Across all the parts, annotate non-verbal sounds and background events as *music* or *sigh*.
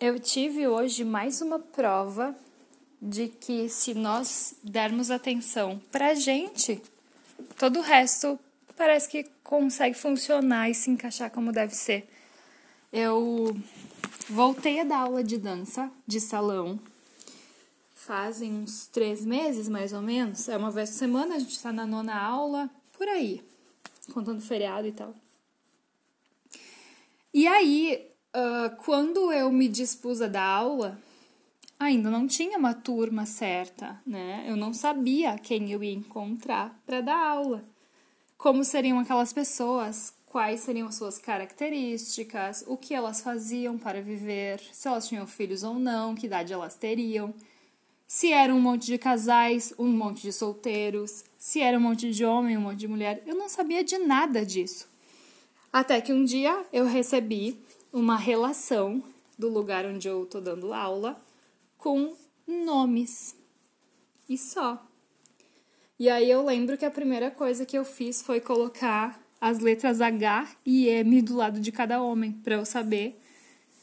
Eu tive hoje mais uma prova de que se nós dermos atenção pra gente, todo o resto parece que consegue funcionar e se encaixar como deve ser. Eu voltei a dar aula de dança de salão fazem uns três meses mais ou menos. É uma vez por semana, a gente está na nona aula, por aí, contando feriado e tal. E aí, uh, quando eu me dispus a dar aula, ainda não tinha uma turma certa, né? Eu não sabia quem eu ia encontrar para dar aula. Como seriam aquelas pessoas, quais seriam as suas características, o que elas faziam para viver, se elas tinham filhos ou não, que idade elas teriam se era um monte de casais, um monte de solteiros, se era um monte de homem, um monte de mulher. Eu não sabia de nada disso. Até que um dia eu recebi uma relação do lugar onde eu tô dando aula com nomes. E só. E aí eu lembro que a primeira coisa que eu fiz foi colocar as letras H e M do lado de cada homem, para eu saber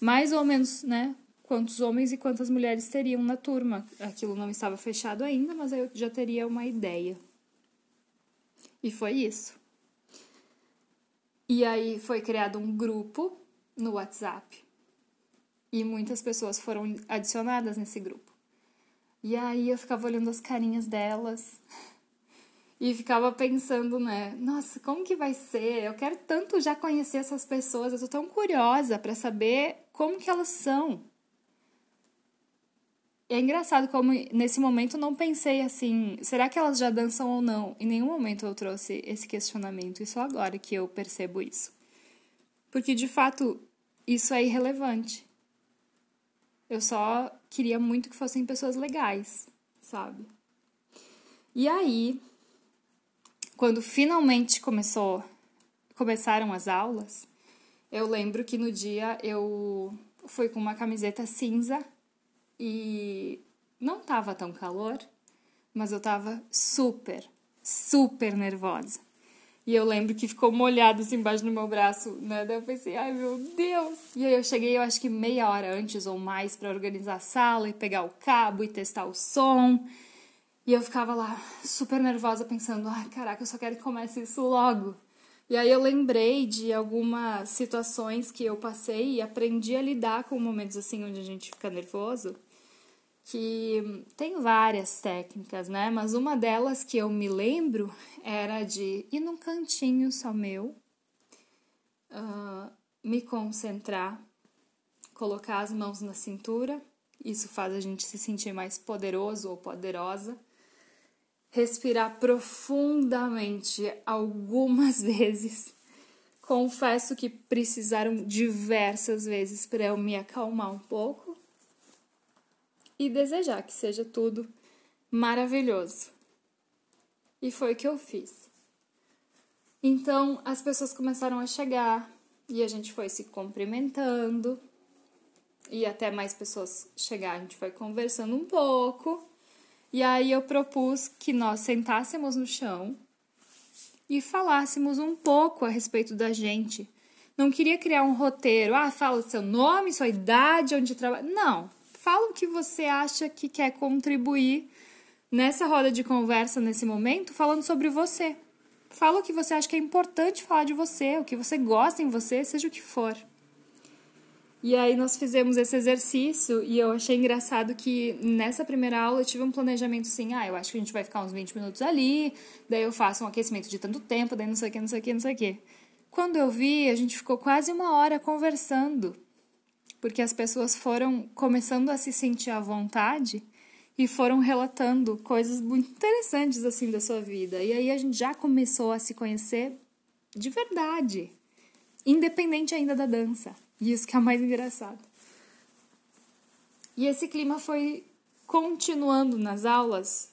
mais ou menos, né, quantos homens e quantas mulheres teriam na turma. Aquilo não estava fechado ainda, mas eu já teria uma ideia. E foi isso. E aí foi criado um grupo no WhatsApp. E muitas pessoas foram adicionadas nesse grupo. E aí eu ficava olhando as carinhas delas *laughs* e ficava pensando, né? Nossa, como que vai ser? Eu quero tanto já conhecer essas pessoas, eu tô tão curiosa para saber como que elas são é engraçado como nesse momento não pensei assim, será que elas já dançam ou não? Em nenhum momento eu trouxe esse questionamento, e só agora que eu percebo isso. Porque de fato isso é irrelevante. Eu só queria muito que fossem pessoas legais, sabe? E aí, quando finalmente começou, começaram as aulas, eu lembro que no dia eu fui com uma camiseta cinza e não tava tão calor, mas eu tava super, super nervosa. E eu lembro que ficou molhado assim embaixo do meu braço, né? Daí eu pensei, ai meu Deus! E aí eu cheguei, eu acho que meia hora antes ou mais para organizar a sala e pegar o cabo e testar o som. E eu ficava lá super nervosa pensando, ai caraca, eu só quero que comece isso logo. E aí eu lembrei de algumas situações que eu passei e aprendi a lidar com momentos assim onde a gente fica nervoso que tem várias técnicas, né? Mas uma delas que eu me lembro era de ir num cantinho só meu, uh, me concentrar, colocar as mãos na cintura, isso faz a gente se sentir mais poderoso ou poderosa. Respirar profundamente algumas *laughs* vezes. Confesso que precisaram diversas vezes para eu me acalmar um pouco e desejar que seja tudo maravilhoso. E foi o que eu fiz. Então as pessoas começaram a chegar e a gente foi se cumprimentando e até mais pessoas chegar, a gente foi conversando um pouco. E aí eu propus que nós sentássemos no chão e falássemos um pouco a respeito da gente. Não queria criar um roteiro, ah, fala seu nome, sua idade, onde trabalha. Não, fala o que você acha que quer contribuir nessa roda de conversa, nesse momento, falando sobre você. Fala o que você acha que é importante falar de você, o que você gosta em você, seja o que for. E aí nós fizemos esse exercício e eu achei engraçado que nessa primeira aula eu tive um planejamento assim, ah, eu acho que a gente vai ficar uns 20 minutos ali, daí eu faço um aquecimento de tanto tempo, daí não sei o que, não sei o que, não sei o que. Quando eu vi, a gente ficou quase uma hora conversando porque as pessoas foram começando a se sentir à vontade e foram relatando coisas muito interessantes assim da sua vida. E aí a gente já começou a se conhecer de verdade, independente ainda da dança. E isso que é mais engraçado. E esse clima foi continuando nas aulas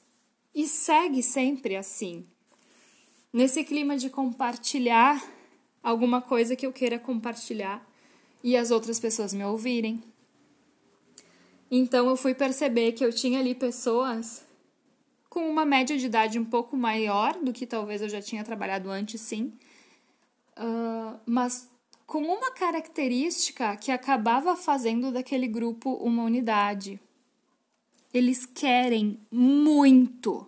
e segue sempre assim. Nesse clima de compartilhar alguma coisa que eu queira compartilhar e as outras pessoas me ouvirem. Então eu fui perceber que eu tinha ali pessoas com uma média de idade um pouco maior do que talvez eu já tinha trabalhado antes, sim, uh, mas com uma característica que acabava fazendo daquele grupo uma unidade. Eles querem muito,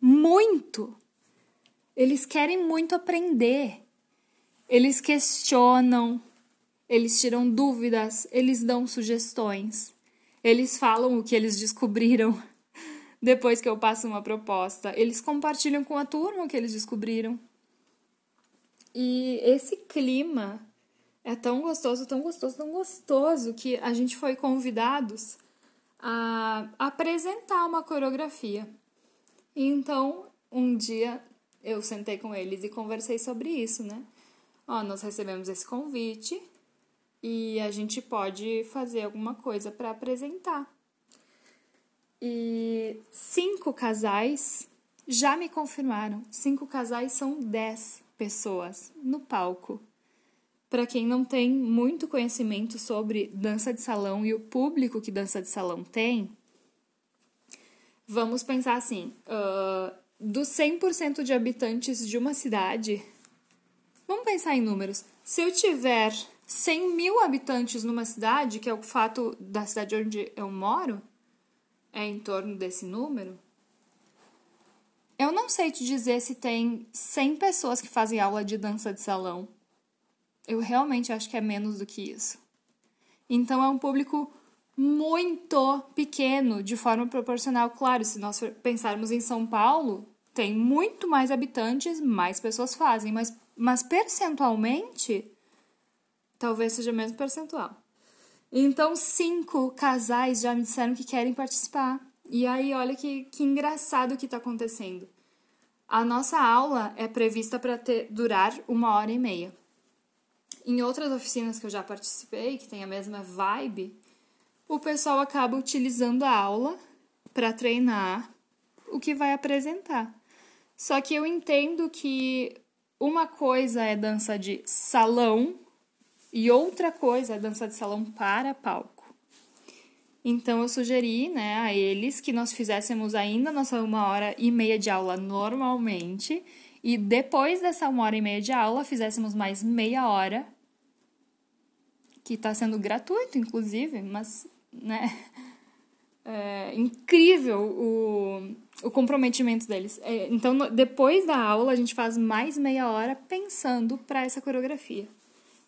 muito. Eles querem muito aprender. Eles questionam, eles tiram dúvidas, eles dão sugestões. Eles falam o que eles descobriram *laughs* depois que eu passo uma proposta. Eles compartilham com a turma o que eles descobriram. E esse clima é tão gostoso, tão gostoso, tão gostoso que a gente foi convidados a apresentar uma coreografia. Então, um dia eu sentei com eles e conversei sobre isso, né? Ó, nós recebemos esse convite e a gente pode fazer alguma coisa para apresentar. E cinco casais já me confirmaram. Cinco casais são dez pessoas no palco. Para quem não tem muito conhecimento sobre dança de salão e o público que dança de salão tem, vamos pensar assim: uh, dos 100% de habitantes de uma cidade, vamos pensar em números. Se eu tiver 100 mil habitantes numa cidade, que é o fato da cidade onde eu moro, é em torno desse número, eu não sei te dizer se tem 100 pessoas que fazem aula de dança de salão. Eu realmente acho que é menos do que isso. Então é um público muito pequeno, de forma proporcional. Claro, se nós pensarmos em São Paulo, tem muito mais habitantes, mais pessoas fazem, mas, mas percentualmente, talvez seja menos percentual. Então, cinco casais já me disseram que querem participar. E aí, olha que, que engraçado que está acontecendo. A nossa aula é prevista para durar uma hora e meia. Em outras oficinas que eu já participei, que tem a mesma vibe, o pessoal acaba utilizando a aula para treinar o que vai apresentar. Só que eu entendo que uma coisa é dança de salão e outra coisa é dança de salão para palco. Então eu sugeri, né, a eles que nós fizéssemos ainda nossa uma hora e meia de aula normalmente e depois dessa uma hora e meia de aula fizéssemos mais meia hora que está sendo gratuito, inclusive, mas, né, *laughs* é incrível o, o comprometimento deles. É, então, depois da aula, a gente faz mais meia hora pensando para essa coreografia.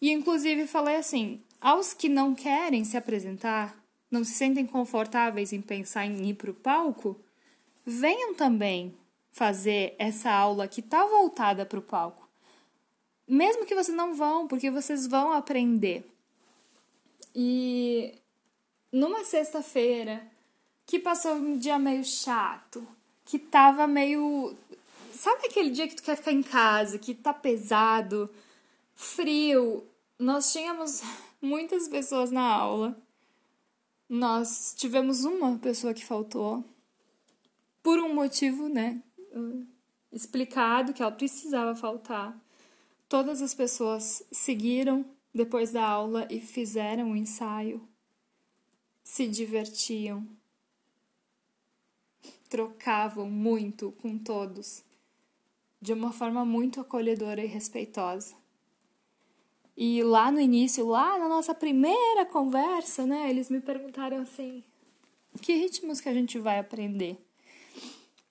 E, inclusive, falei assim: aos que não querem se apresentar, não se sentem confortáveis em pensar em ir para o palco, venham também fazer essa aula que está voltada para o palco. Mesmo que vocês não vão, porque vocês vão aprender. E numa sexta-feira que passou um dia meio chato, que tava meio. Sabe aquele dia que tu quer ficar em casa, que tá pesado, frio? Nós tínhamos muitas pessoas na aula. Nós tivemos uma pessoa que faltou por um motivo, né? Explicado que ela precisava faltar. Todas as pessoas seguiram depois da aula e fizeram o ensaio. Se divertiam. Trocavam muito com todos, de uma forma muito acolhedora e respeitosa. E lá no início, lá na nossa primeira conversa, né, eles me perguntaram assim: que ritmos que a gente vai aprender?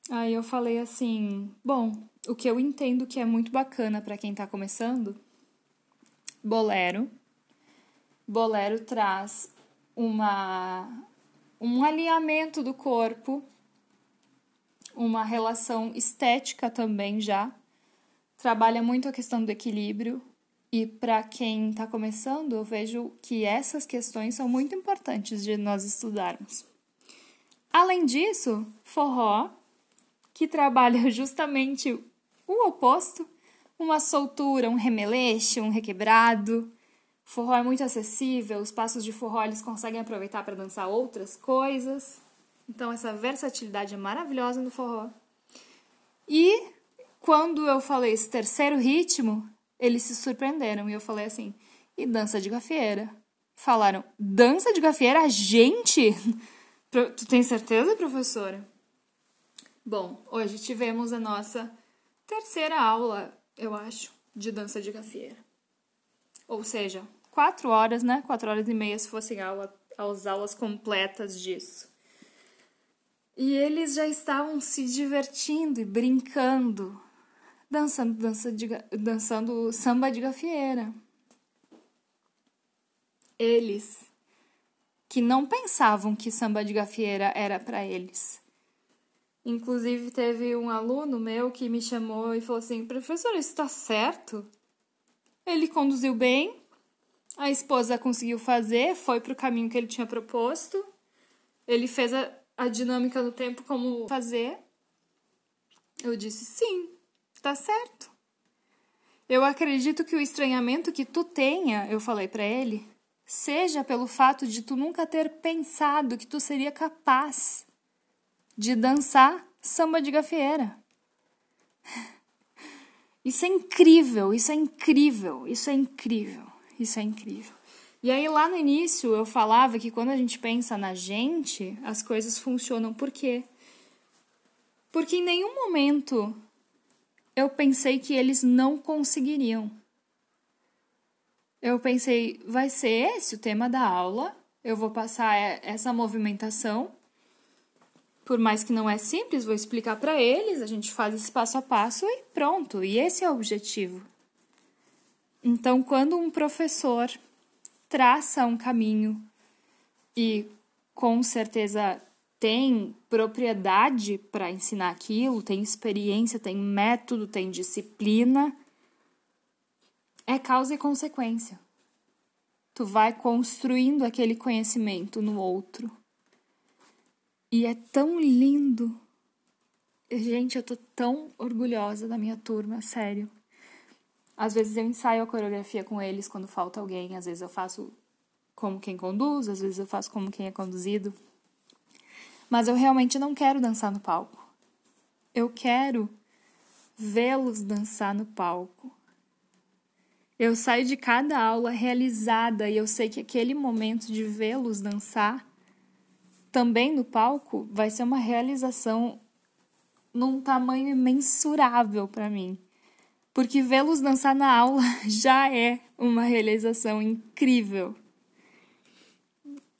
Aí eu falei assim: bom, o que eu entendo que é muito bacana para quem está começando bolero. Bolero traz uma, um alinhamento do corpo, uma relação estética também já. Trabalha muito a questão do equilíbrio. E para quem está começando, eu vejo que essas questões são muito importantes de nós estudarmos. Além disso, forró, que trabalha *laughs* justamente o oposto, uma soltura, um remeleixo, um requebrado. Forró é muito acessível, os passos de forró eles conseguem aproveitar para dançar outras coisas. Então essa versatilidade é maravilhosa no forró. E quando eu falei esse terceiro ritmo, eles se surpreenderam e eu falei assim: "E dança de gafieira?" Falaram: "Dança de gafieira, gente? *laughs* tu tem certeza, professora?" Bom, hoje tivemos a nossa terceira aula eu acho, de dança de gafieira. ou seja, quatro horas, né? Quatro horas e meia se fossem aula, as aulas completas disso. E eles já estavam se divertindo e brincando, dançando, dança de, dançando samba de gafieira. Eles que não pensavam que samba de gafieira era para eles. Inclusive, teve um aluno meu que me chamou e falou assim: professor, isso está certo? Ele conduziu bem, a esposa conseguiu fazer, foi para o caminho que ele tinha proposto, ele fez a, a dinâmica do tempo como fazer. Eu disse: sim, está certo. Eu acredito que o estranhamento que tu tenha, eu falei para ele, seja pelo fato de tu nunca ter pensado que tu seria capaz de dançar samba de gafieira. Isso é incrível, isso é incrível, isso é incrível, isso é incrível. E aí lá no início eu falava que quando a gente pensa na gente, as coisas funcionam por quê? Porque em nenhum momento eu pensei que eles não conseguiriam. Eu pensei, vai ser esse o tema da aula, eu vou passar essa movimentação. Por mais que não é simples, vou explicar para eles, a gente faz esse passo a passo e pronto. E esse é o objetivo. Então, quando um professor traça um caminho e com certeza tem propriedade para ensinar aquilo, tem experiência, tem método, tem disciplina, é causa e consequência. Tu vai construindo aquele conhecimento no outro. E é tão lindo. Gente, eu tô tão orgulhosa da minha turma, sério. Às vezes eu ensaio a coreografia com eles quando falta alguém, às vezes eu faço como quem conduz, às vezes eu faço como quem é conduzido. Mas eu realmente não quero dançar no palco. Eu quero vê-los dançar no palco. Eu saio de cada aula realizada e eu sei que aquele momento de vê-los dançar também no palco vai ser uma realização num tamanho imensurável para mim. Porque vê-los dançar na aula *laughs* já é uma realização incrível.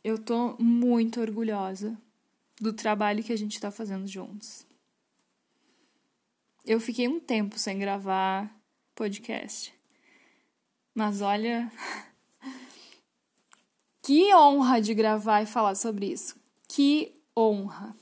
Eu tô muito orgulhosa do trabalho que a gente está fazendo juntos. Eu fiquei um tempo sem gravar podcast. Mas olha. *laughs* Que honra de gravar e falar sobre isso. Que honra.